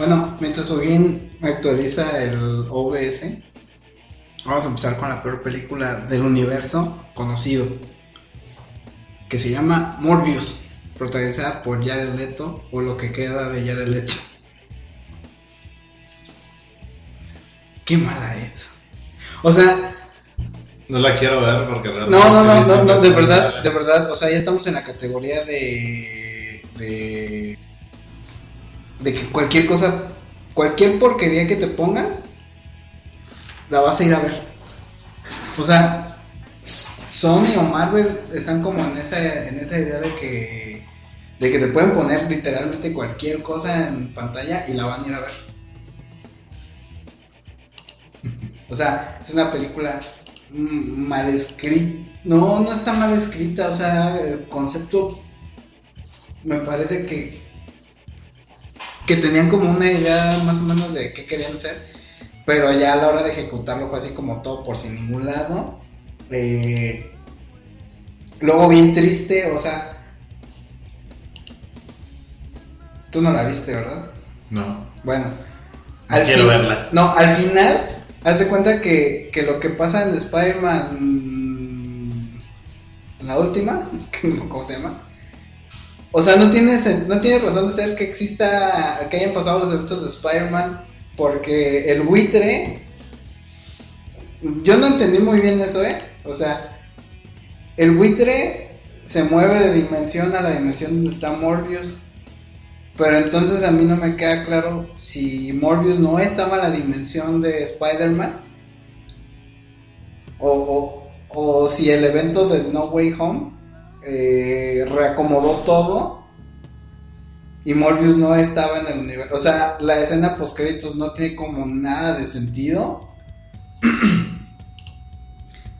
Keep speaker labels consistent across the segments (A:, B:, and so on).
A: Bueno, mientras Ogin actualiza el OBS, vamos a empezar con la peor película del universo conocido, que se llama Morbius, protagonizada por Jared Leto, o lo que queda de Jared Leto. Qué mala es. O sea,
B: No la quiero ver porque realmente.
A: no, no, no, no, no, de verdad, de verdad, o sea, ya estamos en la categoría de, de, de que cualquier cosa, cualquier porquería que te pongan, la vas a ir a ver. O sea, Sony o Marvel están como en esa, en esa idea de que, de que te pueden poner literalmente cualquier cosa en pantalla y la van a ir a ver. O sea, es una película mal escrita. No, no está mal escrita. O sea, el concepto me parece que que tenían como una idea más o menos de qué querían hacer, pero ya a la hora de ejecutarlo fue así como todo por sin ningún lado. Eh, luego bien triste, o sea, tú no la viste, ¿verdad?
B: No.
A: Bueno,
B: No quiero verla.
A: No, al final, hace cuenta que, que lo que pasa en Spider-Man. la última, ¿cómo se llama? O sea, no tiene, no razón de ser que exista. que hayan pasado los eventos de Spider-Man. Porque el buitre. Yo no entendí muy bien eso, ¿eh? O sea, el buitre se mueve de dimensión a la dimensión donde está Morbius. Pero entonces a mí no me queda claro si Morbius no estaba en la dimensión de Spider-Man. O, o- o si el evento de No Way Home eh, reacomodó todo. Y Morbius no estaba en el universo. O sea, la escena post créditos no tiene como nada de sentido.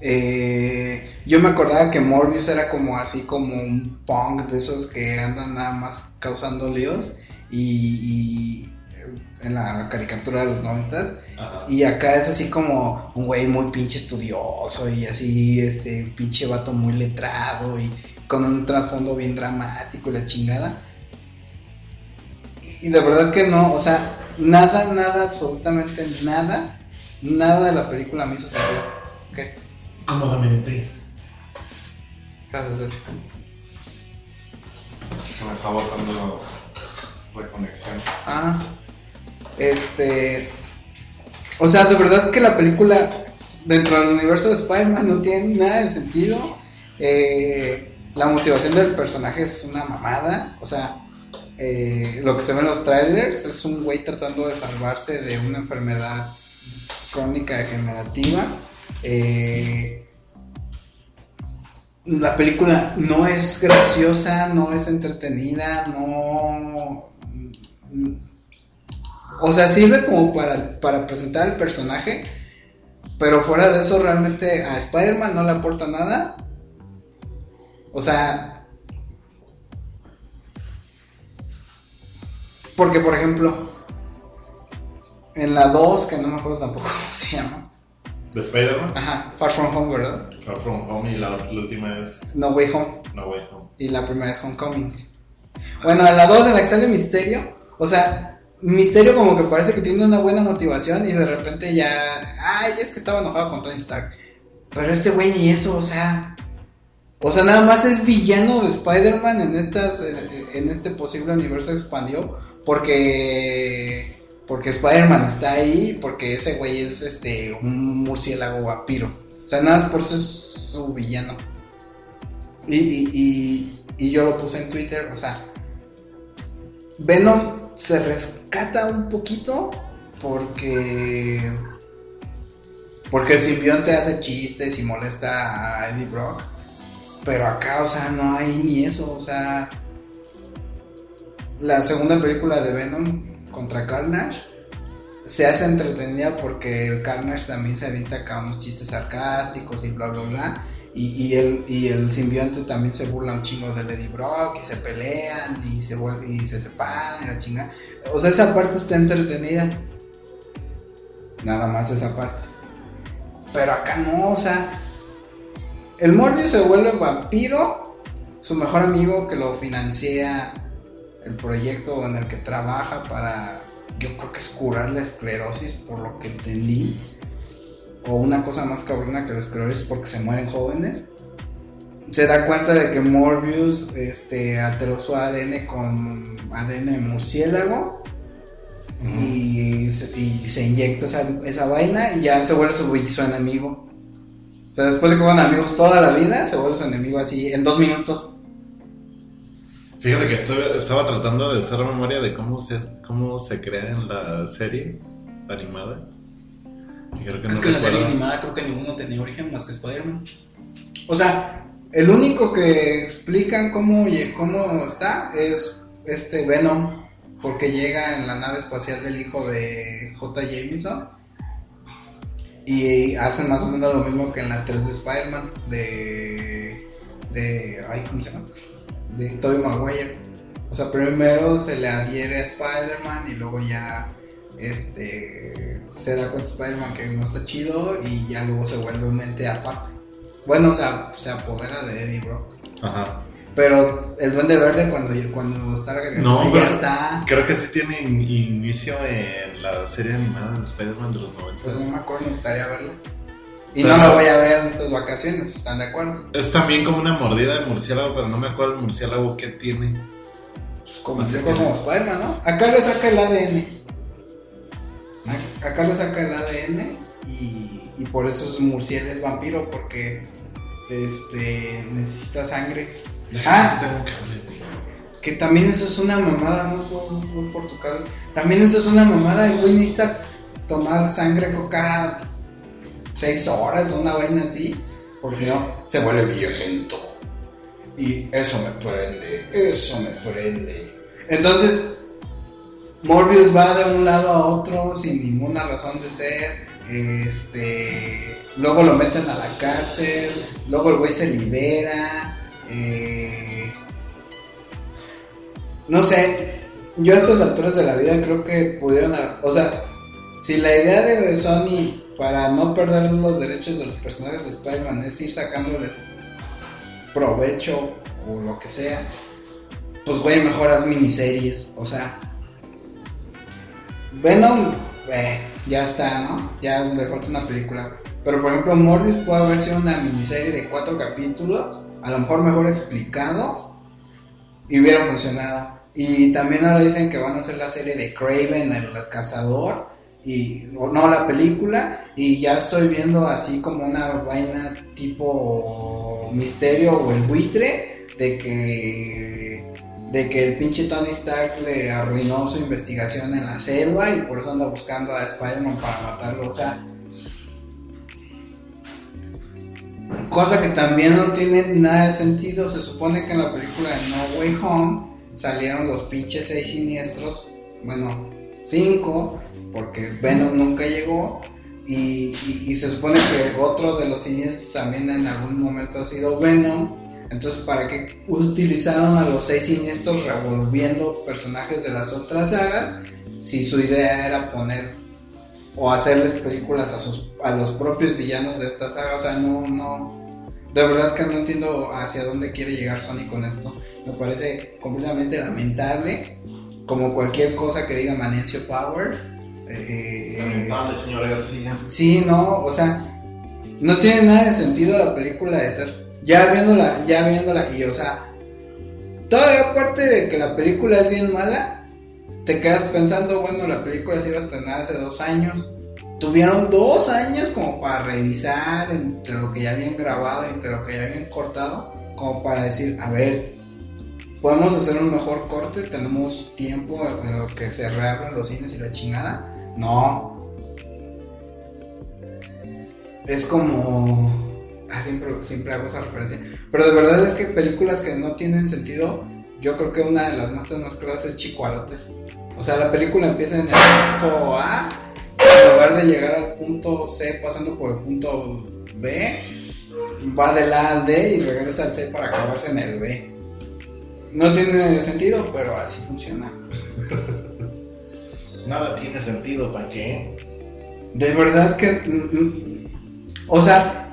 A: Eh, yo me acordaba que Morbius era como así como un punk de esos que andan nada más causando líos y, en la caricatura de los noventas y acá es así como un güey muy pinche estudioso y así este pinche vato muy letrado y con un trasfondo bien dramático y la chingada y de verdad que no, o sea, nada, nada, absolutamente nada, nada de la película me hizo sentido. ¿Qué?
C: Cómodamente.
A: ¿Qué vas a hacer?
B: Se me está botando reconexión.
A: Ah, este. O sea, de verdad que la película dentro del universo de Spider-Man no tiene nada de sentido. Eh, la motivación del personaje es una mamada. O sea, eh, lo que se ve en los trailers es un güey tratando de salvarse de una enfermedad crónica degenerativa. Eh, la película no es graciosa, no es entretenida, no... O sea, sirve como para, para presentar al personaje, pero fuera de eso realmente a Spider-Man no le aporta nada. O sea... Porque, por ejemplo, en la 2, que no me acuerdo tampoco cómo se llama.
B: ¿De Spider-Man?
A: Ajá, Far From Home, ¿verdad?
B: Far From Home y la, la última es
A: No Way Home.
B: No Way Home.
A: Y la primera es Homecoming. Bueno, en la 2 en la que sale Misterio, o sea, Misterio como que parece que tiene una buena motivación y de repente ya, ay, es que estaba enojado con Tony Stark. Pero este güey ni eso, o sea, o sea, nada más es villano de Spider-Man en estas eh, en este posible universo expandió porque porque Spider-Man está ahí, porque ese güey es este un murciélago vampiro. O sea, nada más por eso es su villano. Y, y, y, y yo lo puse en Twitter, o sea, Venom se rescata un poquito porque porque el simbionte hace chistes y molesta a Eddie Brock, pero acá, o sea, no hay ni eso, o sea, la segunda película de Venom contra Carnage se hace entretenida porque el Carnage también se avienta acá unos chistes sarcásticos y bla bla bla. Y, y el, y el simbionte también se burla un chingo de Lady Brock y se pelean y se, y se separan y la chinga. O sea, esa parte está entretenida. Nada más esa parte. Pero acá no, o sea. El Morbius se vuelve vampiro. Su mejor amigo que lo financia el proyecto en el que trabaja para yo creo que es curar la esclerosis, por lo que entendí. O una cosa más cabrona que la esclerosis porque se mueren jóvenes. Se da cuenta de que Morbius este, alteró su ADN con ADN de murciélago y, se, y se inyecta esa, esa vaina y ya se vuelve su, su enemigo. O sea, después de que fueron amigos toda la vida, se vuelve su enemigo así en dos minutos.
C: Fíjate que estaba tratando de hacer memoria de cómo se, cómo se crea en la serie animada. Y creo que no
A: es que en la serie animada creo que ninguno tenía origen más que Spider-Man. O sea, el único que explican cómo, cómo está es este Venom, porque llega en la nave espacial del hijo de J. Jameson. Y hacen más o menos lo mismo que en la 3 de Spider-Man, de, de. Ay, ¿cómo se llama? De Tobey Maguire. O sea, primero se le adhiere a Spider-Man y luego ya este se da cuenta Spider-Man que no está chido y ya luego se vuelve un ente aparte. Bueno, o sea, se apodera de Eddie Brock.
C: Ajá.
A: Pero el Duende Verde cuando, cuando está garganta
C: No,
A: ya está.
C: Creo que sí tiene in- inicio en la serie animada de Spider-Man de los 90.
A: Pues no me acuerdo, necesitaría verlo. Y
C: Pero-
A: no la voy a ver en estas vacaciones, ¿están de acuerdo?
C: Es también como una mordida de murciélago, pero no me acuerdo el murciélago que tiene.
A: Pues como, como Spider-Man, ¿no? Acá le saca el ADN. Acá le saca el ADN y, y por eso es murciélago, es vampiro, porque este necesita sangre. Ah. Que también eso es una mamada, ¿no? Tú, por tu cable. También eso es una mamada. El güey necesita tomar sangre cada seis horas una vaina así. Porque si no, se vuelve violento. Y eso me prende, eso me prende. Entonces, Morbius va de un lado a otro sin ninguna razón de ser. Este, luego lo meten a la cárcel. Luego el güey se libera. Eh, no sé, yo a estas alturas de la vida creo que pudieron, o sea, si la idea de Sony para no perder los derechos de los personajes de Spider-Man es ir sacándoles provecho o lo que sea, pues güey, mejor haz miniseries, o sea, Venom, eh, ya está, ¿no? Ya le falta una película. Pero por ejemplo, Morbius puede haber sido una miniserie de cuatro capítulos, a lo mejor mejor explicados, y hubiera funcionado. Y también ahora dicen que van a hacer la serie de Craven, el cazador, y no la película, y ya estoy viendo así como una vaina tipo misterio o el buitre de que de que el pinche Tony Stark le arruinó su investigación en la selva y por eso anda buscando a Spider-Man para matarlo, o sea, cosa que también no tiene nada de sentido, se supone que en la película de No Way Home salieron los pinches seis siniestros, bueno, cinco, porque Venom nunca llegó. Y, y- y se supone que otro de los siniestros también en algún momento ha sido Venom. Entonces, ¿para qué utilizaron a los seis siniestros revolviendo personajes de las otras sagas? Si su idea era poner o hacerles películas a, sus, a los propios villanos de esta saga. O sea, no, no. De verdad que no entiendo hacia dónde quiere llegar Sony con esto. Me parece completamente lamentable. Como cualquier cosa que diga Manencio Powers. Eh, eh,
C: Lamentable, señora García.
A: Sí, no, o sea, no tiene nada de sentido la película de ser. Ya viéndola, ya viéndola, y o sea, todavía aparte de que la película es bien mala, te quedas pensando, bueno, la película se iba a estrenar hace dos años. Tuvieron dos años como para revisar entre lo que ya habían grabado y entre lo que ya habían cortado, como para decir, a ver, podemos hacer un mejor corte, tenemos tiempo en lo que se reabren los cines y la chingada. No, es como. Ah, siempre, siempre hago esa referencia. Pero de verdad es que películas que no tienen sentido, yo creo que una de las más claras es Chicuarotes. O sea, la película empieza en el punto A, en lugar de llegar al punto C pasando por el punto B, va del A al D y regresa al C para acabarse en el B. No tiene sentido, pero así funciona.
C: Nada tiene sentido, ¿para qué?
A: De verdad que. mm, mm, O sea,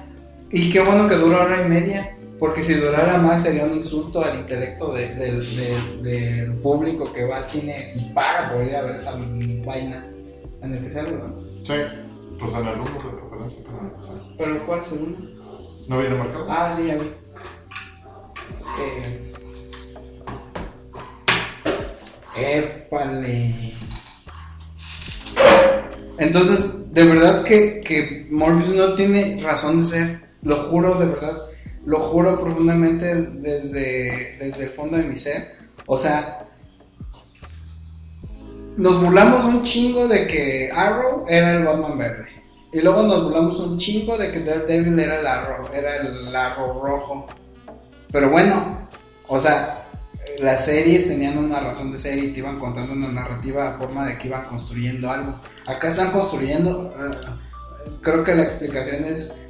A: y qué bueno que duró hora y media. Porque si durara más sería un insulto al intelecto de- del- público que va al cine y paga por ir a ver esa vaina en el que sale, ¿no?
B: Sí, pues en el número de referencia para empezar.
A: Pero ¿cuál es el uno?
B: ¿No viene marcado?
A: Ah, sí, ya vi. Pues es que... Épale. Entonces, de verdad que, que Morbius no tiene razón de ser. Lo juro, de verdad. Lo juro profundamente desde, desde el fondo de mi ser. O sea, nos burlamos un chingo de que Arrow era el Batman verde. Y luego nos burlamos un chingo de que Daredevil era el Arrow, era el Arrow rojo. Pero bueno, o sea, las series tenían una razón de ser y te iban contando una narrativa a forma de que iban construyendo algo. Acá están construyendo, eh, creo que la explicación es,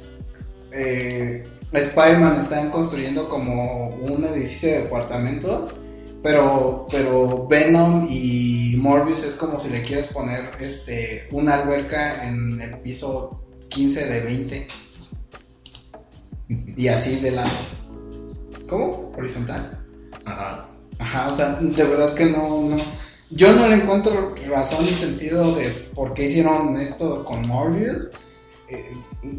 A: eh, Spider-Man están construyendo como un edificio de departamentos, pero, pero Venom y Morbius es como si le quieres poner este, una alberca en el piso 15 de 20 y así de lado. ¿Cómo? Horizontal.
C: Ajá.
A: Ajá, o sea, de verdad que no, no. Yo no le encuentro razón ni sentido de por qué hicieron esto con Morbius. Eh,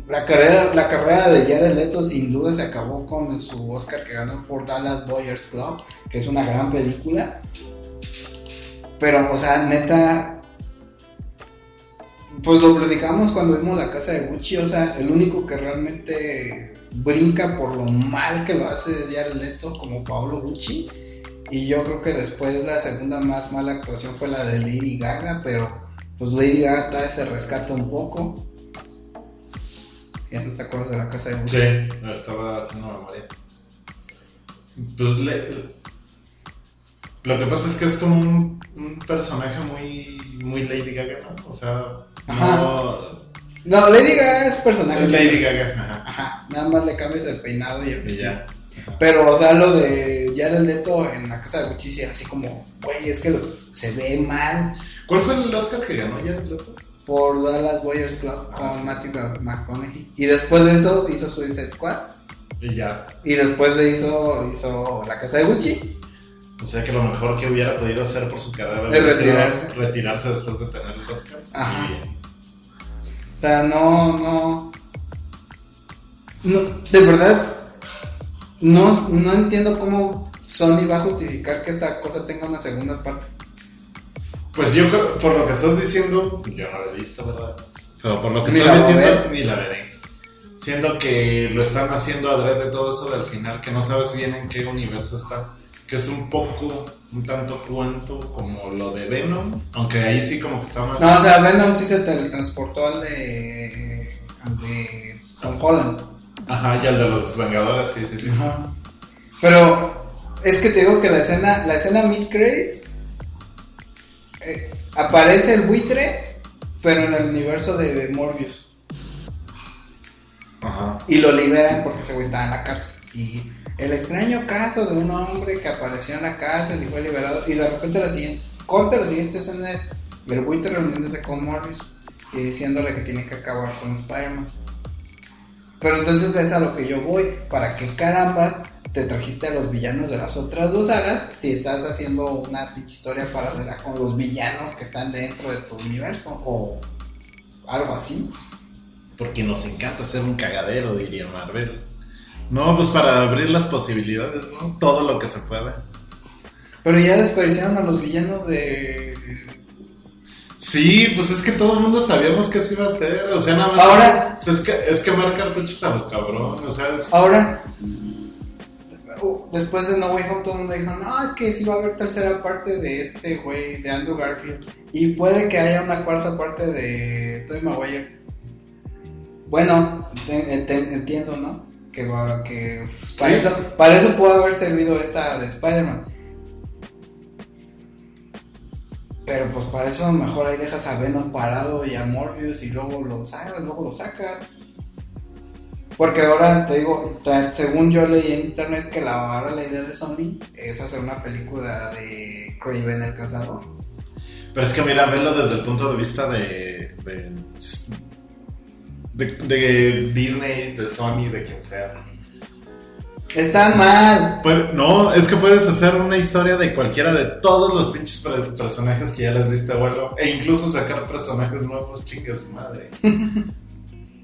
A: la carrera, la carrera de Jared Leto sin duda se acabó con su Oscar que ganó por Dallas Boyers Club, que es una gran película. Pero, o sea, neta, pues lo platicamos cuando vimos la casa de Gucci, o sea, el único que realmente brinca por lo mal que lo hace es Jared Leto como Paolo Gucci. Y yo creo que después la segunda más mala actuación fue la de Lady Gaga, pero pues Lady Gaga todavía se rescata un poco. ¿Ya no te acuerdas de la casa de Gucci?
C: Sí, estaba haciendo memoria. Pues le- lo que pasa es que es como un, un personaje muy, muy Lady Gaga, ¿no? O sea, no.
A: No, Lady Gaga es personaje.
C: Es Lady Gaga, ajá.
A: Ajá, nada más le cambias el peinado y el vestido.
C: ya.
A: Pero, o sea, lo de Jared Leto en la casa de Gucci así como, güey, es que lo- se ve mal
C: ¿Cuál fue el Oscar que ganó Jared Leto?
A: Por Dallas Boyers Club con
C: Ah, sí.
A: Matthew McConaughey. Y después de eso hizo Suicide Squad.
C: Y ya.
A: Y después de eso hizo la casa de Gucci.
C: O sea que lo mejor que hubiera podido hacer por su carrera
A: Es retirarse.
C: retirarse después de tener el Oscar.
A: Ajá.
C: Y-
A: O sea, no, no. No, de verdad, no, no entiendo cómo Sony va a justificar que esta cosa tenga una segunda parte.
C: Pues yo creo, por lo que estás diciendo, yo no la he visto, ¿verdad? Pero por lo que
A: Ni
C: estás diciendo, ni la veré. Siento que lo están haciendo adrede todo eso del final, que no sabes bien en qué universo está. Que es un poco, un tanto cuento como lo de Venom, aunque ahí sí como que está más...
A: No, o sea, Venom sí se teletransportó al de. al de Tom Holland.
C: Ajá, y el de los Vengadores, sí, sí, sí.
A: Ajá. Pero es que te digo que la escena, la escena mid credits eh, aparece el buitre, pero en el universo de Morbius.
C: Ajá.
A: Y lo liberan porque ese güey estaba en la cárcel. Y el extraño caso de un hombre que apareció en la cárcel y fue liberado. Y de repente la siguiente, corta la siguiente escena es el buitre reuniéndose con Morbius y diciéndole que tiene que acabar con Spider-Man. Pero entonces es a lo que yo voy. ¿Para que carambas te trajiste a los villanos de las otras dos sagas si estás haciendo una historia paralela con los villanos que están dentro de tu universo? O algo así.
C: Porque nos encanta ser un cagadero, diría Marvel. No, pues para abrir las posibilidades, ¿no? Todo lo que se pueda.
A: Pero ya desperdiciaron a los villanos de.
C: Sí, pues es que todo el mundo sabíamos que eso iba a ser. O sea, nada más.
A: Ahora-
C: Es, es que, es quemar cartuchos a lo cabrón. O sea, es.
A: Ahora, después de No Way Home, todo el mundo dijo: No, es que sí va a haber tercera parte de este güey, de Andrew Garfield. Y puede que haya una cuarta parte de Tobey Maguire. Bueno, entiendo, ¿no? Que va, que pues, para,
C: Sí.
A: eso, para eso pudo haber servido esta de Spider-Man. Pero pues para eso mejor ahí dejas a Venom parado y a Morbius y luego lo sacas, luego lo sacas. Porque ahora te digo, según yo leí en internet que la, ahora la idea de Sony es hacer una película de Craven el Cazador.
C: Pero es que mira, verlo desde el punto de vista de. de, de, de Disney, de Sony, de quien sea.
A: Están mal.
C: Pues, no, es que puedes hacer una historia de cualquiera de todos los pinches per- personajes que ya les diste vuelo. E incluso sacar personajes nuevos, chicas madre.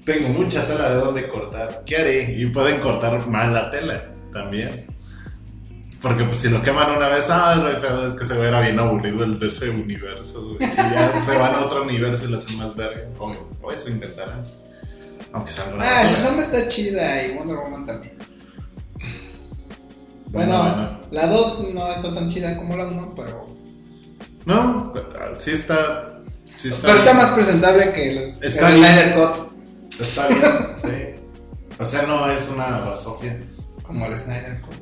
C: Tengo mucha tela de dónde cortar. ¿Qué haré? Y pueden cortar mal la tela también. Porque pues si lo queman una vez, ah, no hay pedo, es que se ve era bien aburrido el de ese universo. güey. Y ya se van a otro universo y lo hacen más verga. O, o eso intentarán. Aunque salga una
A: Ah. Shazam está chida y Wonder Woman también. Bueno,
C: bueno.
A: la 2 no está tan chida como la 1, pero.
C: No, sí está. Sí está
A: pero está más presentable que los,
C: Está
A: el
C: bien.
A: Snyder Cut.
C: Está bien, sí. O sea, no es una basofia.
A: Como el Snyder Cut.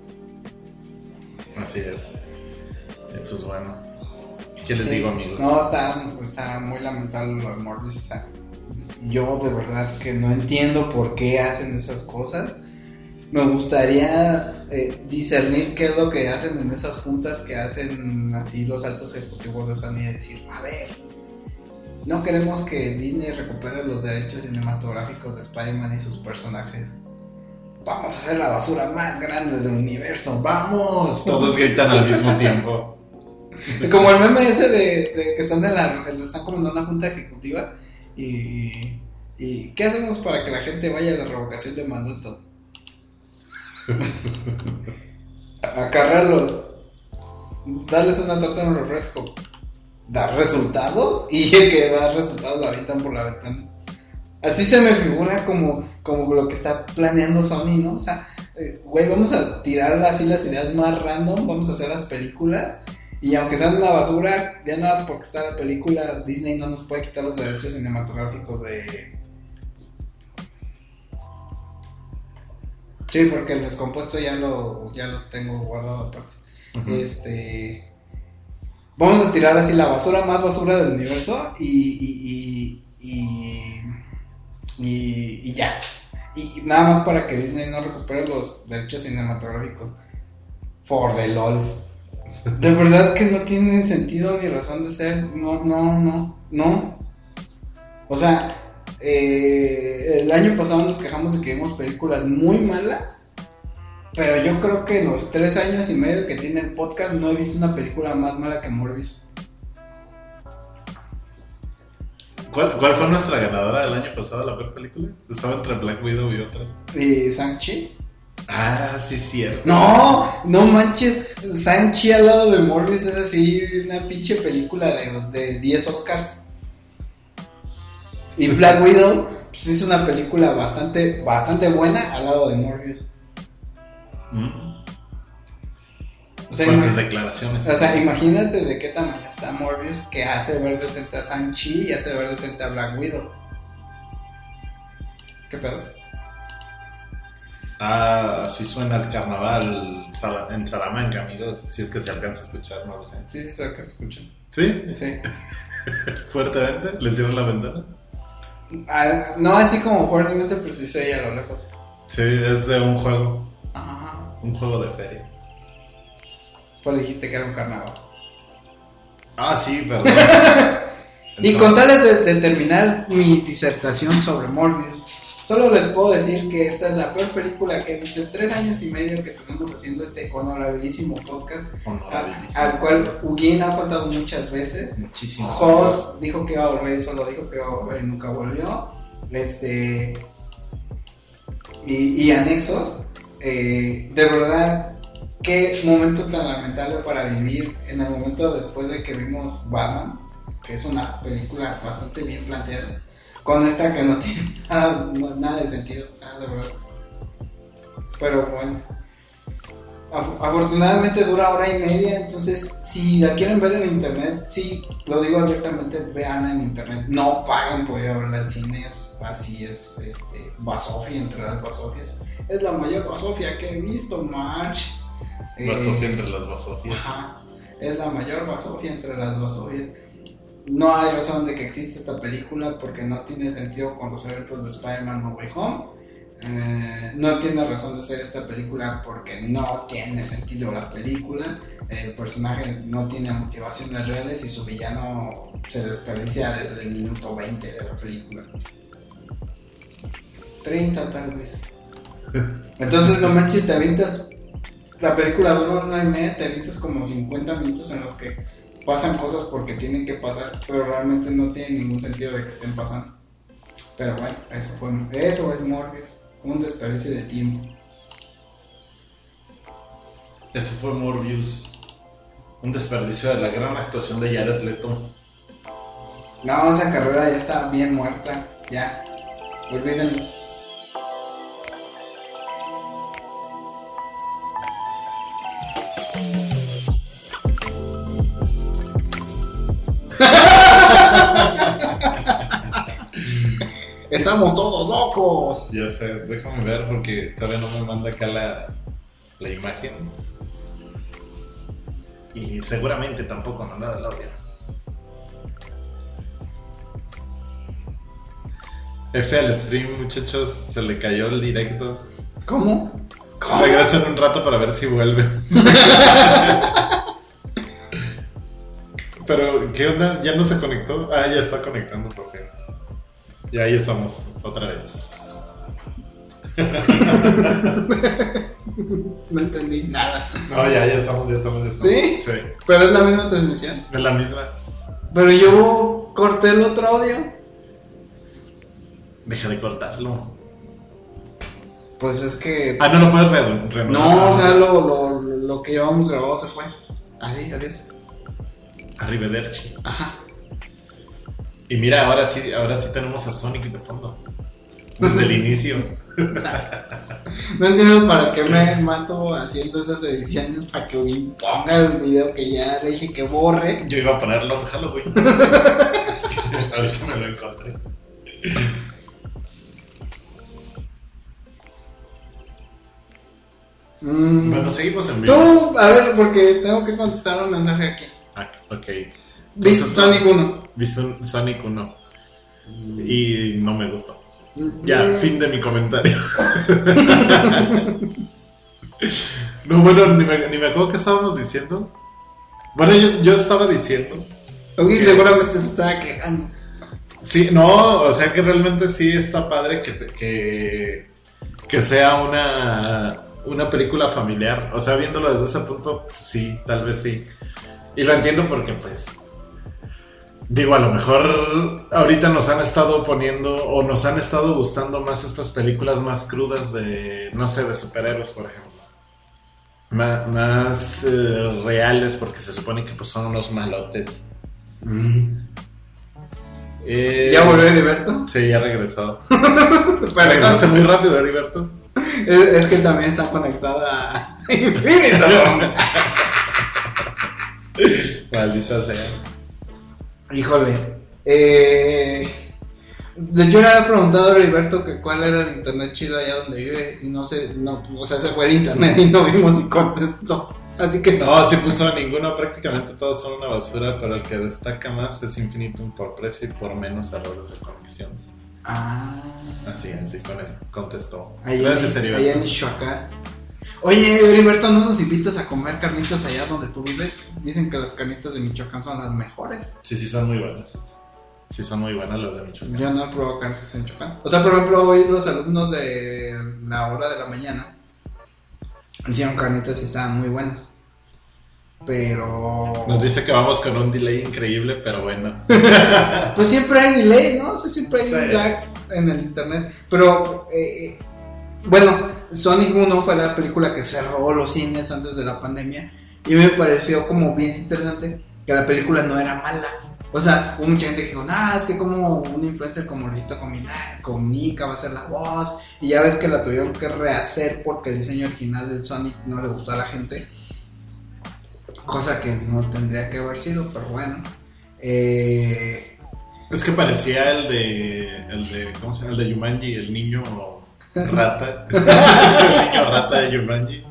C: Así es. Pues bueno. ¿Qué les
A: Sí.
C: digo, amigos?
A: No, está, está muy lamentable lo de Morbius. O sea, yo de verdad que no entiendo por qué hacen esas cosas. Me gustaría eh, discernir qué es lo que hacen en esas juntas que hacen así los altos ejecutivos de Sony y decir, a ver, no queremos que Disney recupere los derechos cinematográficos de Spider-Man y sus personajes. Vamos a hacer la basura más grande del universo.
C: Vamos, todos gritan al mismo tiempo.
A: Como el meme ese de, de que están en la, están como en una junta ejecutiva y, y ¿qué hacemos para que la gente vaya a la revocación de mandato? Acarrarlos, darles una torta de un refresco, dar resultados y el que da resultados lo avientan por la ventana. Así se me figura como, como lo que está planeando Sony, ¿no? O sea, eh, güey, vamos a tirar así las ideas más random, vamos a hacer las películas y aunque sean una basura, ya nada porque está la película, Disney no nos puede quitar los derechos cinematográficos de... Sí, porque el descompuesto ya lo, ya lo tengo guardado aparte. Este... Vamos a tirar así la basura más basura del universo y... y, y, y, ya. Y nada más para que Disney no recupere los derechos cinematográficos. For the lols. De verdad que no tiene sentido ni razón de ser. No, no, no, no. O sea, eh, el año pasado nos quejamos de que vimos películas muy malas. Pero yo creo que en los tres años y medio que tiene el podcast no he visto una película más mala que Morbius.
C: ¿Cuál, ¿Cuál fue nuestra ganadora del año pasado, la peor película? Estaba entre Black Widow y otra.
A: ¿Y Shang-Chi?
C: Ah, sí, cierto.
A: No, no manches. Shang-Chi al lado de Morbius es así una pinche película de, de 10 Oscars. Y Black Widow, pues es una película bastante, bastante buena al lado de Morbius.
C: Mm.
A: O sea, ima-
C: declaraciones.
A: o sea, imagínate de qué tamaño está Morbius que hace ver decente a Shang-Chi y hace ver decente a Black Widow. ¿Qué pedo?
C: Ah, así suena el carnaval en Salamanca, amigos. Si es que se alcanza a escuchar, no lo sé.
A: Sí, sí, sé que escuchan.
C: ¿Sí?
A: Sí.
C: Fuertemente. ¿Le cierran la ventana?
A: Ah, no así como fuertemente, pero sí se oye a lo lejos.
C: Sí, es de un juego.
A: Ajá.
C: Un juego de feria.
A: Pues dijiste que era un carnaval.
C: Ah, sí, perdón.
A: Y con tal de, de terminar mi disertación sobre Morbius, solo les puedo decir que esta es la peor película que he visto en tres años y medio que tenemos haciendo este honorabilísimo podcast, a-
C: Honorabilísimo.
A: al cual Ugin ha faltado muchas veces.
C: Muchísimo.
A: Jos dijo que iba a volver y solo dijo que iba a volver y nunca volvió. Este. Y, y anexos. Eh, de verdad, qué momento tan lamentable para vivir en el momento después de que vimos Batman, que es una película bastante bien planteada, con esta que no tiene nada, nada de sentido, o sea, de verdad. Pero bueno. Af- Afortunadamente dura hora y media, entonces si la quieren ver en internet, sí, lo digo abiertamente, veanla en internet, no paguen por ir a verla al cine, es- así es, este, basofia entre las basofias, es la mayor basofia que he visto, March. Eh,
C: Basofia entre las basofias.
A: Ajá, es la mayor basofia entre las basofias. No hay razón de que exista esta película porque no tiene sentido con los eventos de Spider-Man No Way Home. Eh, no tiene razón de ser esta película porque no tiene sentido la película. El personaje no tiene motivaciones reales y su villano se desperdicia desde el minuto 20 de la película. 30 tal vez. Entonces, no manches, te avientas. La película dura una y media, te avientas como 50 minutos en los que pasan cosas porque tienen que pasar, pero realmente no tiene ningún sentido de que estén pasando. Pero bueno, eso fue. Eso es Morbius. Un desperdicio de tiempo.
C: Eso fue Morbius. Un desperdicio de la gran actuación de Jared Leto.
A: No, esa carrera ya está bien muerta. Ya. Olvídenlo. Estamos todos locos.
C: Ya sé, déjame ver porque todavía no me manda acá la, la imagen. Y seguramente tampoco mandado el audio. F al stream, muchachos, se le cayó el directo.
A: ¿Cómo? ¿Cómo?
C: Regreso en un rato para ver si vuelve. Pero, ¿qué onda? ¿Ya no se conectó? Ah, ya está conectando, por fin. Y ahí estamos, otra vez.
A: No entendí nada.
C: No, ya, ya estamos, ya estamos, ya estamos.
A: ¿Sí?
C: Sí,
A: Pero es la misma transmisión.
C: es la misma.
A: Pero yo corté el otro audio.
C: Deja de cortarlo.
A: Pues es que.
C: Ah, no lo puedes re renovar.
A: No, o sea, lo, lo, lo que llevamos grabado se fue. Así, adiós.
C: Arrivederci.
A: Ajá.
C: Y mira, ahora sí, ahora sí tenemos a Sonic de fondo. Desde el inicio.
A: No entiendo para qué me mato haciendo esas ediciones para que ponga el video que ya le dije que borre.
C: Yo iba a ponerlo en Halloween. Ahorita me lo encontré.
A: Mm,
C: Bueno, seguimos en vivo.
A: Tú, a ver, porque tengo que contestar un mensaje aquí.
C: Ah, ok. Entonces,
A: Sonic 1.
C: Vi Sonic 1. Y no me gustó. Ya,
A: Mm,
C: fin de mi comentario. no, bueno, ni me, ni me acuerdo qué estábamos diciendo. Bueno, yo, yo estaba diciendo.
A: Ok, seguramente se estaba quejando.
C: Sí, no, o sea que realmente sí está padre que, que, que sea una, una película familiar. O sea, viéndolo desde ese punto, pues, sí, tal vez sí. Y lo entiendo porque, pues, digo, a lo mejor ahorita nos han estado poniendo o nos han estado gustando más estas películas más crudas de, no sé, de superhéroes, por ejemplo. Más, eh, reales porque se supone que pues, son unos malotes. Eh,
A: ¿Ya volvió Heriberto?
C: Sí, ya regresó. Regresaste muy rápido, Heriberto.
A: Es, es que también está conectada a Infinity.
C: Maldita sea.
A: Híjole. Eh, hecho, le había preguntado a Heriberto que cuál era el internet chido allá donde vive. Y no sé, no, o sea, se fue el internet y no vimos y contestó. Así que
C: No, sí puso ninguno, prácticamente todos son una basura, pero el que destaca más es Infinitum por precio y por menos errores de conexión.
A: Ah,
C: Así, así con él contestó.
A: ahí,
C: Gracias,
A: en,
C: Heriberto.
A: allá en Michoacán. Oye, Heriberto, ¿no nos invitas a comer carnitas allá donde tú vives? Dicen que las carnitas de Michoacán son las mejores.
C: Sí, sí, son muy buenas. Sí, son muy buenas las de Michoacán.
A: Yo no he probado carnitas en Michoacán. O sea, por ejemplo, hoy los alumnos de la hora de la mañana hicieron carnitas y estaban muy buenas. Pero.
C: Nos dice que vamos con un delay increíble, pero bueno.
A: Pues siempre hay delay, ¿no? O sea, siempre hay un lag en el internet. Pero, eh, bueno, Sonic 1 fue la película que cerró los cines antes de la pandemia. Y me pareció como bien interesante que la película no era mala. O sea, hubo mucha gente que dijo, nah, es que como un influencer como Luisito Comunica va a ser la voz. Y ya ves que la tuvieron que rehacer porque el diseño original del Sonic no le gustó a la gente. Cosa que no tendría que haber sido, pero bueno. Eh,
C: Es que parecía el de. El de. ¿Cómo se llama? El de Yumanji, el niño rata. niño rata de Yumanji.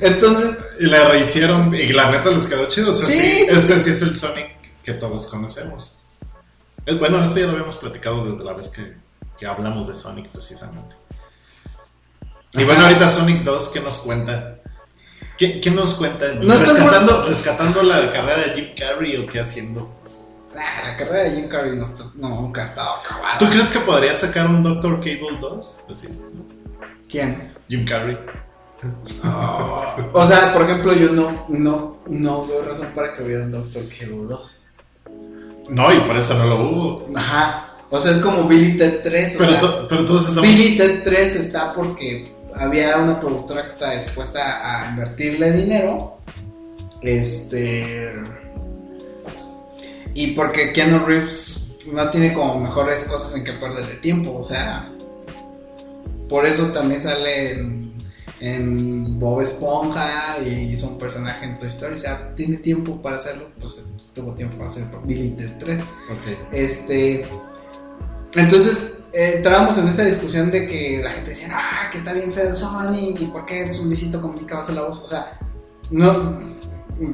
A: entonces,
C: Y la rehicieron y la neta les quedó chido. O sea,
A: Sí,
C: sí,
A: sí,
C: este
A: sí.
C: es el Sonic que todos conocemos. Bueno, eso ya lo habíamos platicado desde la vez que, que hablamos de Sonic precisamente. Y
A: Ajá.
C: bueno, ahorita Sonic 2, ¿qué nos cuenta? ¿Qué, qué nos cuenta? ¿Rescatando, ¿Rescatando la carrera de Jim Carrey o qué haciendo?
A: Nah, la carrera de Jim Carrey no está- no, nunca ha estado acabada.
C: ¿Tú crees que podría sacar un Doctor Cable 2? Así,
A: ¿Quién?
C: Jim Carrey.
A: O sea, por ejemplo, yo no, no, no veo razón para que hubieran Doctor Kill 2.
C: No, y por eso no lo hubo.
A: Ajá. O sea, es como Billy Ted 3. O
C: Pero,
A: sea,
C: to- pero todos estamos.
A: Billy Ted 3 está porque había una productora que está dispuesta a invertirle dinero. Este. Y porque Keanu Reeves no tiene como mejores cosas en que perder de tiempo. O sea. Por eso también sale en, en Bob Esponja y hizo un personaje en Toy Story. O sea, tiene tiempo para hacerlo. Pues tuvo tiempo para hacer Billy Ted 3.
C: Ok.
A: Este. Entonces, eh, entrábamos en esta discusión de que la gente decía, ah, que está bien feo Sonic, y por qué es un Luisito Comunica va a la voz. O sea, no.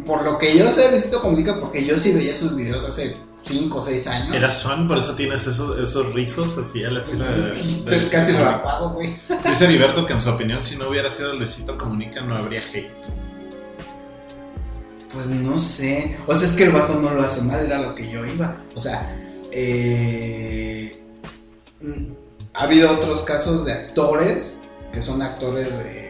A: Por lo que yo sé, Luisito Comunica, porque yo sí veía sus videos hace 5 o 6 años.
C: Era Son, por eso tienes esos, esos rizos así a la estilo de.
A: Sí,
C: de
A: casi rapado, güey.
C: Dice Heriberto que en su opinión, si no hubiera sido Luisito Comunica, no habría hate.
A: Pues no sé. O sea, es que el vato no lo hace mal, era lo que yo iba. O sea, eh, mm, ha habido otros casos de actores que son actores de.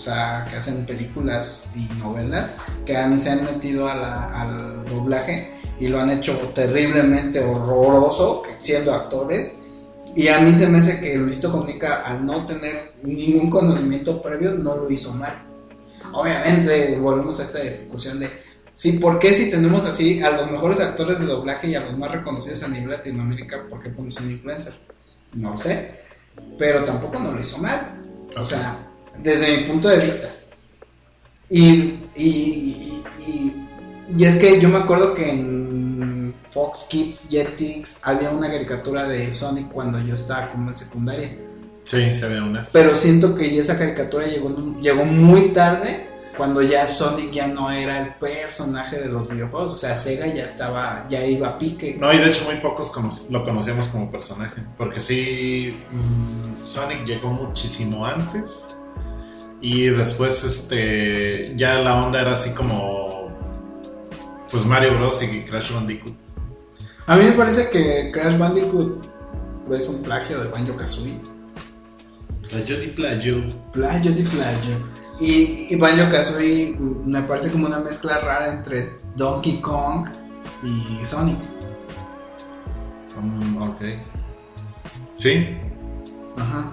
A: O sea, que hacen películas y novelas que han, se han metido al doblaje y lo han hecho terriblemente horroroso siendo actores. Y a mí se me hace que Luisito Comunica, al no tener ningún conocimiento previo, no lo hizo mal. Obviamente, volvemos a esta discusión de, sí, ¿por qué si tenemos así a los mejores actores de doblaje y a los más reconocidos a nivel Latinoamérica, ¿por qué pones un influencer? No lo sé, pero tampoco no lo hizo mal. O sea, desde mi punto de vista. Y, y, y, es que yo me acuerdo que en Fox Kids, Jetix, había una caricatura de Sonic cuando yo estaba como en secundaria.
C: Sí, se ve una.
A: Pero siento que esa caricatura llegó, llegó muy tarde, cuando ya Sonic ya no era el personaje de los videojuegos. O sea, Sega ya estaba, ya iba a pique.
C: No, y de hecho muy pocos cono- lo conocíamos como personaje. Porque sí, mm, Sonic llegó muchísimo antes. Y después, este, ya la onda era así como, pues Mario Bros. y Crash Bandicoot.
A: A mí me parece que Crash Bandicoot es un plagio de Banjo Kazooie.
C: Playo di playo.
A: Plagio de plagio. Y, y Banjo Kazooie me parece como una mezcla rara entre Donkey Kong y Sonic.
C: Mm, ok. Sí.
A: Ajá.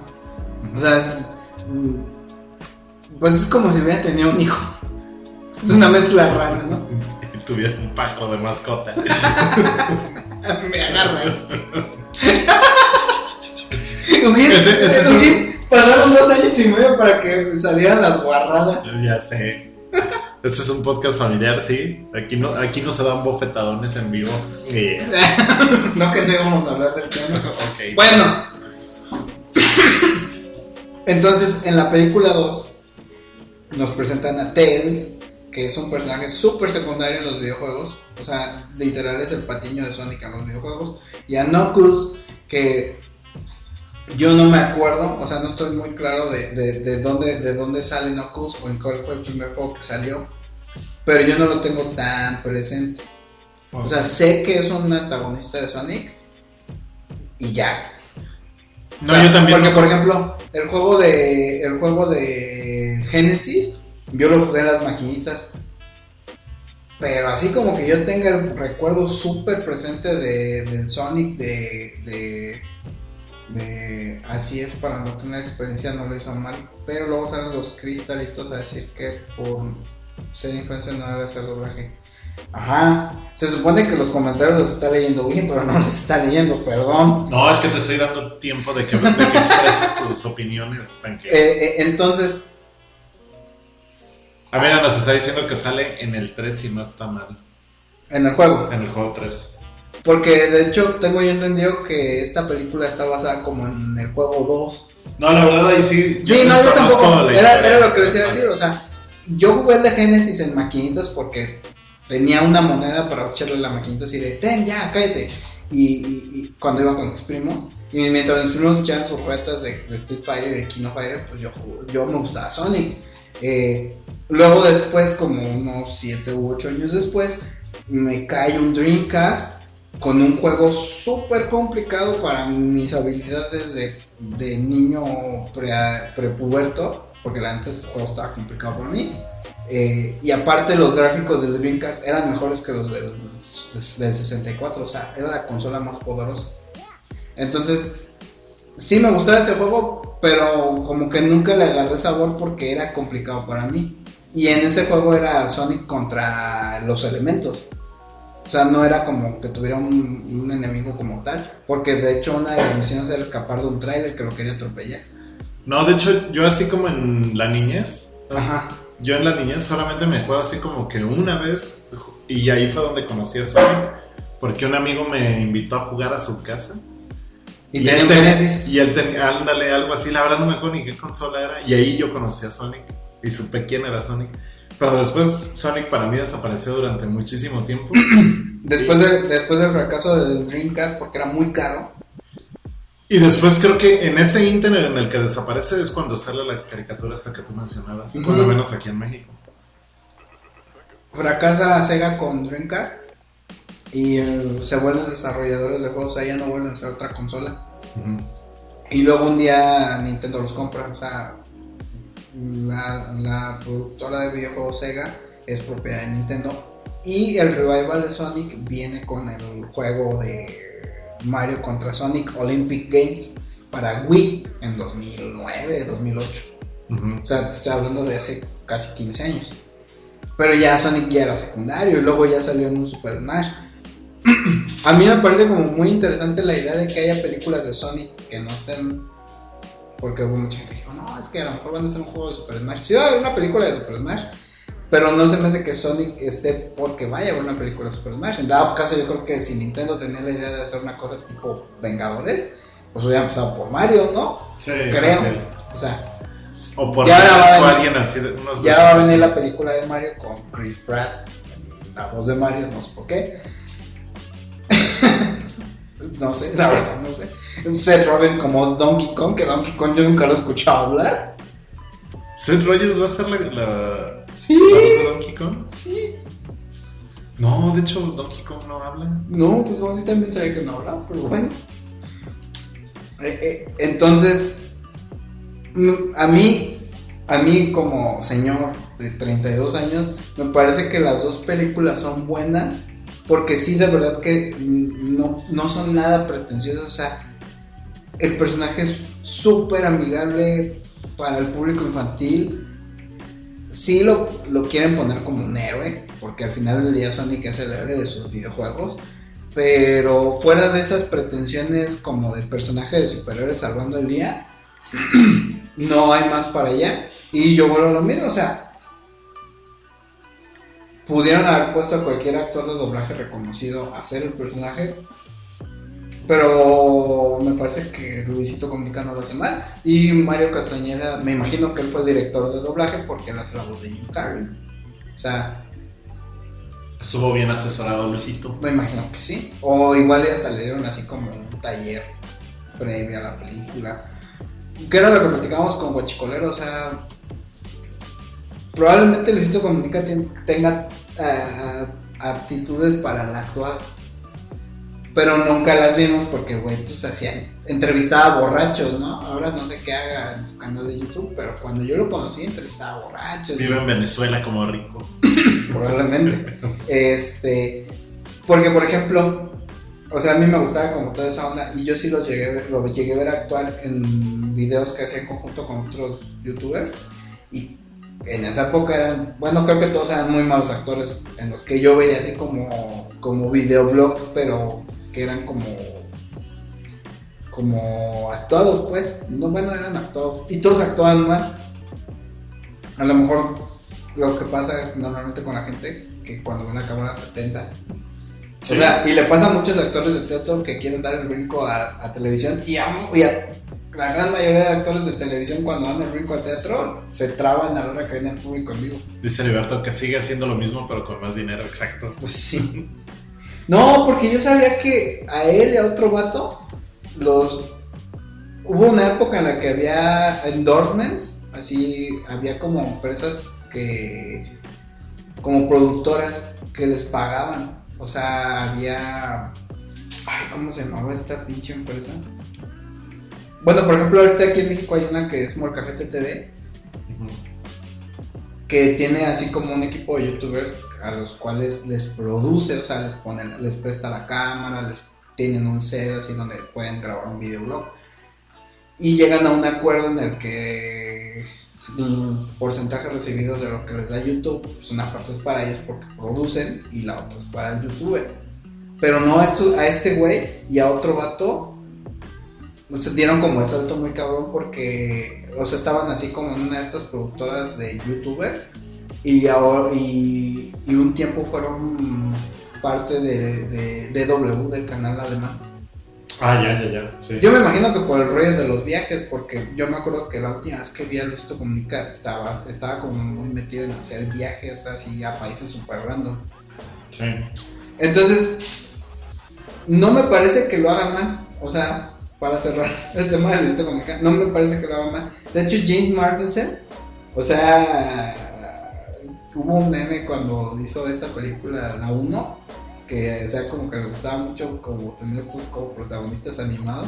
A: O sea, es, mm, pues es como si hubiera tenido un hijo. Es una mezcla rara, ¿no?
C: Tuviera un pájaro de mascota.
A: Me agarras. Hubiera- Pasaron dos años y medio para que salieran las guarradas.
C: ya sé. Este es un podcast familiar, sí. Aquí no, aquí no se dan bofetadones en vivo. Yeah.
A: No que no íbamos a hablar del tema. Bueno. Entonces, en la película 2 nos presentan a Tails, que es un personaje súper secundario en los videojuegos. O sea, literal es el patiño de Sonic en los videojuegos. Y a Knuckles, que yo no me acuerdo, o sea, no estoy muy claro de, de, de dónde, de dónde sale Knuckles o en cuál fue el primer juego que salió. Pero yo no lo tengo tan presente. O sea, sé que es un antagonista de Sonic y ya.
C: no,
A: O sea,
C: yo también.
A: Porque, por ejemplo, el juego de el juego de Genesis, yo lo jugué en las maquinitas. Pero así como que yo tenga el recuerdo súper presente de, del Sonic de, de, de así es para no tener experiencia no lo hizo mal. Pero luego salen los cristalitos a decir que por ser influencer no debe hacer doblaje. Ajá, se supone que los comentarios los está leyendo bien, pero no los está leyendo, perdón.
C: No, es que te estoy dando tiempo de que, de que expreses tus opiniones.
A: Eh, eh, entonces,
C: A ver, nos está diciendo que sale en el 3 y no está mal.
A: en el juego.
C: En el juego 3.
A: Porque de hecho tengo yo entendido que esta película está basada como en el juego 2.
C: No, la verdad ahí sí.
A: Sí, no, yo tampoco. Era, lo que les iba a decir. O sea, yo jugué el de Genesis en maquinitas porque tenía una moneda para echarle la maquinita así de, ten ya, cállate. Y, y- y cuando iba con mis primos, y mientras mis primos echaban sus retas de, de Street Fighter y Kino Fighter, pues yo, yo me gustaba Sonic. Eh, luego después, como unos 7 u 8 años después, me cae un Dreamcast con un juego súper complicado para mis habilidades de de niño pre, prepuberto, porque antes este juego estaba complicado para mí. Eh, y aparte los gráficos del Dreamcast eran mejores que los del 64, o sea, era la consola más poderosa. Entonces, sí me gustaba ese juego, pero como que nunca le agarré sabor porque era complicado para mí. Y en ese juego era Sonic contra los elementos. O sea, no era como que tuviera un, un enemigo como tal, porque de hecho una de las misiones era escapar de un tráiler que lo quería atropellar.
C: No, de hecho, yo así como en la niñez,
A: Ajá.
C: yo en la niñez solamente me juego así como que una vez, y ahí fue donde conocí a Sonic, porque un amigo me invitó a jugar a su casa.
A: Y,
C: él. Y él tenía, ándale, algo así, la verdad no me acuerdo ni qué consola era, y ahí yo conocí a Sonic, y supe quién era Sonic. Pero después Sonic para mí desapareció durante muchísimo tiempo.
A: Después, de- después del fracaso del Dreamcast, porque era muy caro.
C: Y después creo que en ese internet en el que desaparece es cuando sale la caricatura hasta que tú mencionabas,
A: Ujú.
C: cuando menos aquí en México.
A: Fracasa Sega con Dreamcast. Y eh, se vuelven desarrolladores de juegos, o sea, ya no vuelven a ser otra consola. Y luego un día Nintendo los compra, o sea, la, la productora de videojuegos Sega es propiedad de Nintendo. Y el revival de Sonic viene con el juego de Mario contra Sonic Olympic Games para Wii en 2009, 2008.
C: Ujú.
A: O sea, te estoy hablando de hace casi 15 años. Pero ya Sonic ya era secundario y luego ya salió en un Super Smash. A mí me parece como muy interesante la idea de que haya películas de Sonic que no estén. Porque hubo mucha gente que dijo, no, es que a lo mejor van a hacer un juego de Super Smash. Sí va a haber una película de Super Smash, pero no se me hace que Sonic esté porque vaya a haber una película de Super Smash. En dado caso, yo creo que si Nintendo tenía la idea de hacer una cosa tipo Vengadores, pues hubiera empezado por Mario, ¿no?
C: Sí,
A: Creo.
C: fácil.
A: O sea,
C: O por
A: Ya va venir-
C: alguien así unos
A: Ya va a venir la película de Mario con Chris Pratt, la voz de Mario, no sé por qué. no sé, la verdad, no sé. Seth Rogen como Donkey Kong, que Donkey Kong yo nunca lo he escuchado hablar.
C: Seth Rogers va a ser la, la,
A: Sí,
C: la voz de Donkey Kong.
A: sí.
C: No, de hecho Donkey Kong no habla.
A: No, pues yo también sabía que no hablaba, pero bueno. Eh, eh, entonces, mm, a mí, a mí como señor de 32 años, me parece que las dos películas son buenas, porque sí, de verdad que no, no son nada pretenciosas, o sea, el personaje es súper amigable para el público infantil. Sí lo, lo quieren poner como un héroe, porque al final del día Sonic es el héroe de sus videojuegos. Pero fuera de esas pretensiones como de personaje de superhéroe salvando el día, no hay más para allá. Y yo vuelvo a lo mismo, o sea, pudieron haber puesto a cualquier actor de doblaje reconocido a hacer el personaje, pero me parece que Luisito Comunica no lo hace mal. Y Mario Castañeda, me imagino que él fue el director de doblaje porque él hace la voz de Jim Carrey. O sea,
C: Estuvo bien asesorado Luisito.
A: me imagino que sí. O igual hasta le dieron así como un taller previo a la película. Que era lo que platicábamos con Guachicolero, o sea. Probablemente Luisito Comunica tenga ah, aptitudes para la actuar. Pero nunca las vimos porque, güey, pues hacían. Entrevistaba a borrachos, ¿no? Ahora no sé qué haga en su canal de YouTube, pero cuando yo lo conocí, entrevistaba a borrachos.
C: Vive en Venezuela como rico.
A: probablemente. este, porque por ejemplo, o sea, a mí me gustaba como toda esa onda y yo sí los llegué lo llegué a ver actuar en videos que hacía en conjunto con otros youtubers y en esa época eran, bueno, creo que todos eran muy malos actores en los que yo veía así como como videoblogs, pero que eran como como actuados, pues, no bueno, eran actuados y todos actuaban mal. A lo mejor lo que pasa normalmente con la gente, que cuando ve una cámara se tensa.
C: Sí.
A: O sea, y le pasa a muchos actores de teatro que quieren dar el brinco a, a televisión y a, y a la gran mayoría de actores de televisión cuando dan el brinco al teatro se traban a la hora que ven el público en vivo.
C: Dice Liberto que sigue haciendo lo mismo pero con más dinero, exacto.
A: Pues sí. No, porque yo sabía que a él y a otro vato los hubo una época en la que había endorsements, así había como empresas que como productoras que les pagaban. O sea, había ay, ¿cómo se llamaba esta pinche empresa? Bueno, por ejemplo, ahorita aquí en México hay una que es Molcajete TV,
C: Ujú.
A: que tiene así como un equipo de youtubers a los cuales les produce, o sea, les ponen, les presta la cámara, les tienen un set así donde pueden grabar un videoblog. Y llegan a un acuerdo en el que el porcentaje recibido de lo que les da YouTube, pues una parte es para ellos porque producen y la otra es para el youtuber. Pero no a, esto- a este güey y a otro vato se dieron como el salto muy cabrón porque, o sea, estaban así como en una de estas productoras de youtubers y, ahora, y, y un tiempo fueron parte de, de DW del canal alemán.
C: Ah, ya, ya, ya. Sí.
A: Yo me imagino que por el rollo de los viajes, porque yo me acuerdo que la última vez que vi a Luisito Comunica estaba, estaba como muy metido en hacer viajes así a países super random.
C: Sí.
A: Entonces, no me parece que lo haga mal. O sea, para cerrar el tema de Luisito Comunica, no me parece que lo haga mal. De hecho, James Martinson, o sea, hubo un meme cuando hizo esta película, la 1, que o sea, como que le gustaba mucho como tener estos como protagonistas animados.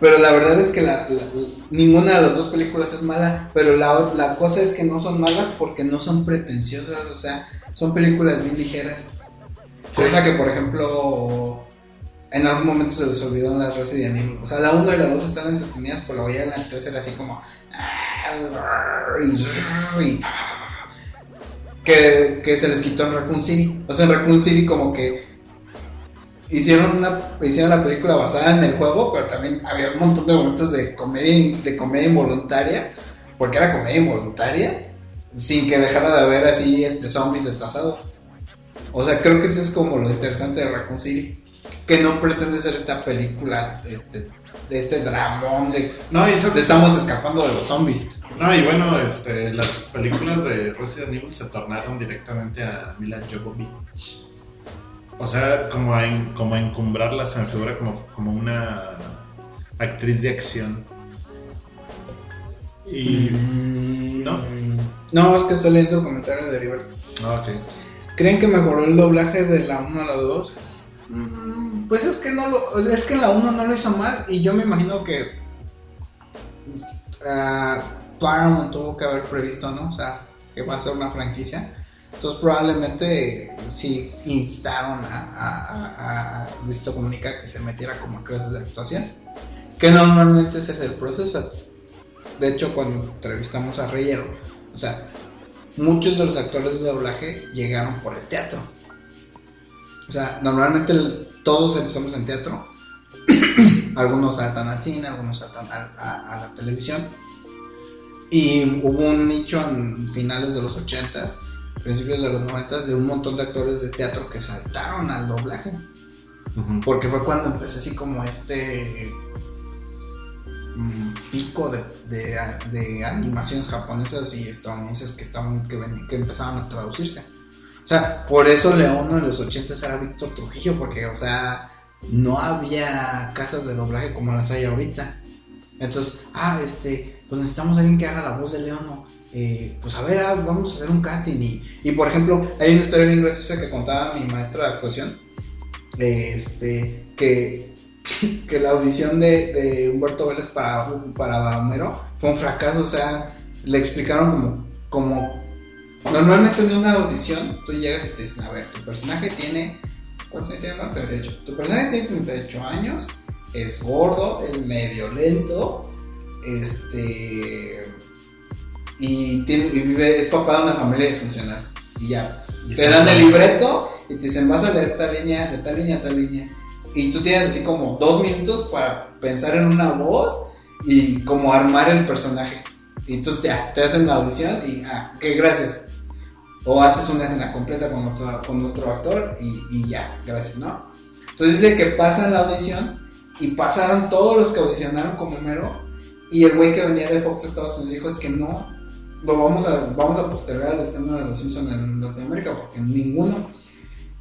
A: Pero la verdad es que la- la- ninguna de las dos películas es mala, pero la, la cosa es que no son malas porque no son pretenciosas, o sea, son películas bien ligeras.
C: Sí.
A: Cosa que, por ejemplo, en algún momento se les olvidó en las Resident Evil. O sea, la 1 y la 2 están entretenidas, pero la la 3 era así como... y- que, que se les quitó en Raccoon City. O sea, en Raccoon City como que hicieron una hicieron la película basada en el juego, pero también había un montón de momentos de comedia de comedia involuntaria, porque era comedia involuntaria, sin que dejara de haber así este zombies destazados. O sea, creo que eso es como lo interesante de Raccoon City, que no pretende ser esta película este de este dramón de,
C: No, y eso
A: de estamos escapando de los zombies.
C: No, y bueno, este, las películas de Resident Evil se tornaron directamente a Mila Jovovich. O sea, como a, en- como a encumbrarla se me figura como, como una actriz de acción. Y... ¿No?
A: No, es que estoy leyendo el comentario de River.
C: Ah, ok.
A: ¿Creen que mejoró el doblaje de la 1 a la 2? Mm, Pues es que no lo, es que la 1 no lo hizo mal y yo me imagino que ah, Paramount tuvo que haber previsto, ¿no? O sea, que va a ser una franquicia. Entonces probablemente sí instaron a, a, a, a que se metiera como a clases de actuación. Que normalmente ese es el proceso. De hecho, cuando entrevistamos a Reyero, o sea, muchos de los actores de doblaje llegaron por el teatro. O sea, normalmente el- todos empezamos en teatro. algunos saltan al cine, algunos saltan a, a- a la televisión. Y hubo un nicho en finales de los 80, principios de los 90 de un montón de actores de teatro que saltaron al doblaje. Porque fue cuando empecé así como este mm, pico de, de, de animaciones japonesas y estadounidenses que estaban que, ven- que empezaban a traducirse. O sea, por eso Leono en los 80 era Víctor Trujillo, porque, o sea, no había casas de doblaje como las hay ahorita. Entonces, ah, este, pues necesitamos alguien que haga la voz de Leono. Eh, pues a ver, ah, vamos a hacer un casting. Y, y, por ejemplo, hay una historia bien graciosa que contaba mi maestra de actuación. Este, que, que la audición de, de Humberto Vélez para, para Homero fue un fracaso. O sea, le explicaron como, como normalmente en una audición tú llegas y te dicen, a ver, tu personaje tiene, ¿cuántos años tiene? No, 38. Tu personaje tiene 38 años, es gordo, es medio lento, este, y, tiene, y vive, es papá de una familia disfuncional. Y ya,
C: Y
A: te dan el libreto y te dicen, vas a leer tal línea, de tal línea a tal línea. Y tú tienes así como dos minutos para pensar en una voz y como armar el personaje. Y entonces ya, te hacen la audición y, ah, ok, gracias. O haces una escena completa con otro, actor y, ya, gracias, ¿no? Entonces dice que pasan la audición y pasaron todos los que audicionaron como Homero y el güey que venía de Fox Estados Unidos dijo es que no, lo vamos a, vamos a postergar el estreno de Los Simpsons en Latinoamérica porque ninguno.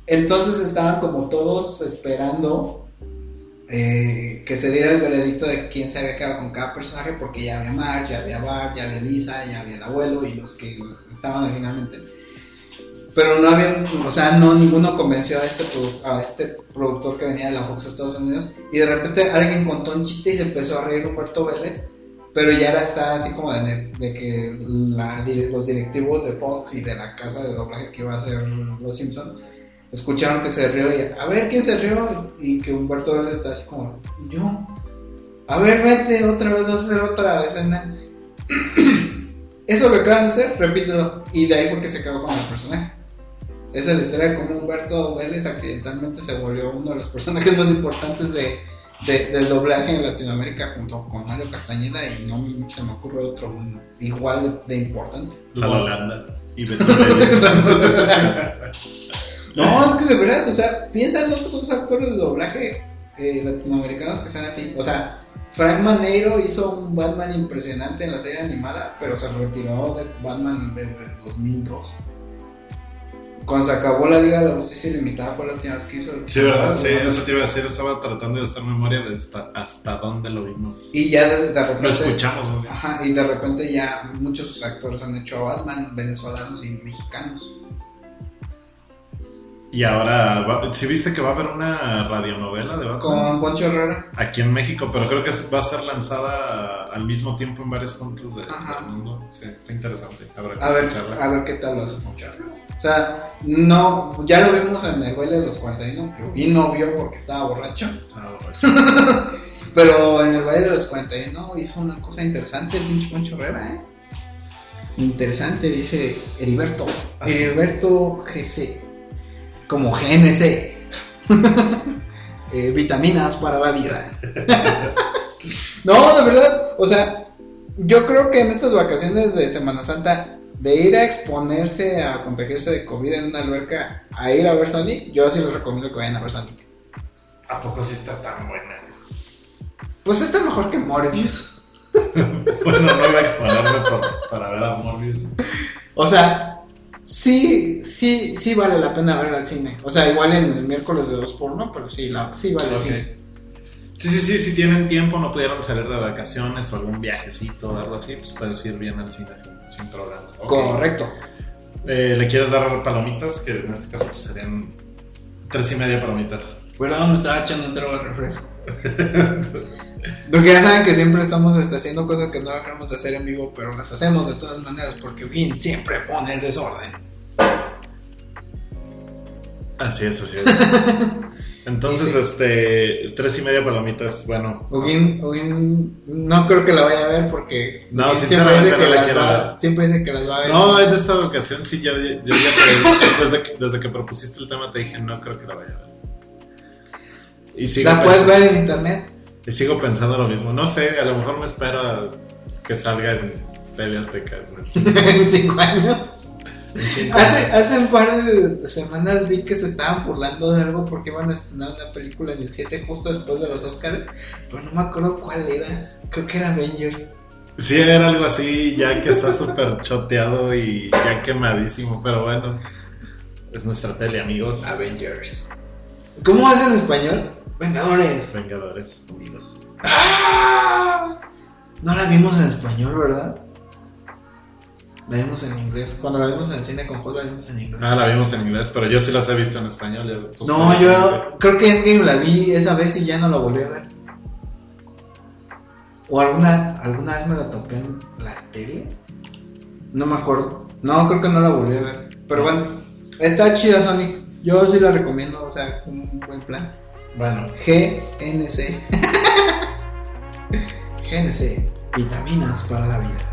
A: Entonces estaban como todos esperando eh, que se diera el veredicto de quién se había quedado con cada personaje porque ya había Marge, ya había Bart, ya había Lisa, ya había el abuelo y los que estaban originalmente. Pero no había, o sea, no ninguno convenció a este, a este productor que venía de la Fox a Estados Unidos. Y de repente alguien contó un chiste y se empezó a reír Humberto Vélez. Pero ya era está así como de, que los directivos de Fox y de la casa de doblaje que iba a hacer Los Simpson escucharon que se rió y a ver quién se rió y que Humberto Vélez está así como yo. A ver, vete otra vez, vas a hacer otra escena. Eso que acaban de hacer, repítelo. Y de ahí fue que se acabó con el personaje. Esa es la historia de cómo Humberto Vélez accidentalmente se volvió uno de los personajes más importantes de, de- del doblaje en Latinoamérica junto con Mario Castañeda y no se me ocurre otro igual de, de importante.
C: La Holanda y.
A: No, es que de verdad, o sea, piensa en otros actores de doblaje eh, latinoamericanos que sean así. O sea, Frank Maneiro hizo un Batman impresionante en la serie animada, pero se retiró de Batman desde el 2002. Cuando se acabó la Liga de la Justicia Ilimitada fue la última vez que hizo.
C: Sí, ¿verdad? Sí, eso te iba a decir. Estaba tratando de hacer memoria de hasta, hasta dónde lo vimos.
A: Y ya desde de
C: lo
A: repente.
C: escuchamos, más bien.
A: Ajá, y de repente ya muchos actores han hecho a Batman, venezolanos y mexicanos.
C: Y ahora, ¿sí viste que va a haber una radionovela de Batman?
A: Con Poncho Herrera.
C: Aquí en México, pero creo que va a ser lanzada al mismo tiempo en varios puntos de- del mundo. Sí, está interesante. Habrá que
A: A ver, a ver qué tal lo hace Poncho Herrera. O sea, no, ya lo vimos en el baile de los 41, que no vio porque estaba borracho.
C: Estaba borracho.
A: Pero en el baile de los 41 hizo una cosa interesante el pinche Poncho Herrera, ¿eh? Interesante, dice Heriberto.
C: Ah, sí.
A: Heriberto GC. Como GNC. Eh, vitaminas para la vida. no, de verdad. O sea, yo creo que en estas vacaciones de Semana Santa, de ir a exponerse a contagiarse de COVID en una alberca a ir a ver Sonic, yo sí les recomiendo que vayan a ver Sonic.
C: ¿A poco sí está tan buena?
A: Pues está mejor que Morbius.
C: Bueno, no iba a exponerme por- para ver a Morbius.
A: O sea, sí, sí, sí vale la pena ver al cine. O sea, igual en el miércoles de dos por no, pero sí, la, sí vale el cine.
C: Sí, sí, sí, si tienen tiempo, no pudieron salir de vacaciones o algún viajecito o algo así, pues puedes ir bien al cine sin, sin problema.
A: Correcto.
C: Eh, ¿Le quieres dar palomitas? Que en este caso pues, serían tres y media palomitas.
A: Perdón, me estaba echando un trago de refresco. Porque ya saben que siempre estamos este, haciendo cosas que no dejamos de hacer en vivo, pero las hacemos de todas maneras porque Eugene siempre pone el desorden.
C: Así es, así es. Entonces, este, tres y media palomitas, bueno.
A: Eugene, Eugene no creo que la vaya a ver porque
C: No, sinceramente
A: siempre dice,
C: no
A: que
C: la quiero ver.
A: siempre dice que las va a ver.
C: No, en esta ocasión sí, yo, yo ya te- desde, que, desde que propusiste el tema te dije, no creo que la vaya a ver. Y sigo,
A: la puedes
C: pensando,
A: ver en internet.
C: y sigo pensando lo mismo. No sé, a lo mejor me espero a que salga en TV Azteca. cine.
A: en cinco años. Hace, hace un par de semanas vi que se estaban burlando de algo porque iban a estrenar una película en el 7 justo después de los Oscars, pero no me acuerdo cuál era. Creo que era Avengers.
C: Sí, era algo así, ya que está súper choteado y ya quemadísimo, pero bueno, es nuestra tele, amigos.
A: Avengers. ¿Cómo es en español? Vengadores.
C: Vengadores.
A: Unidos. ¡Ah! No la vimos en español, ¿verdad? La vimos en inglés. Cuando la vimos en el cine con Joder, la vimos en inglés.
C: Ah, la vimos en inglés, pero yo sí las he visto en español. ya, pues,
A: No, yo creo que Endgame la vi esa vez y ya no la volví a ver. O alguna, alguna vez me la topé en la tele. No me acuerdo. No, creo que no la volví a ver. Pero bueno, está chida Sonic. Yo sí la recomiendo, o sea, un buen plan.
C: Bueno,
A: GNC. GNC, vitaminas para la vida.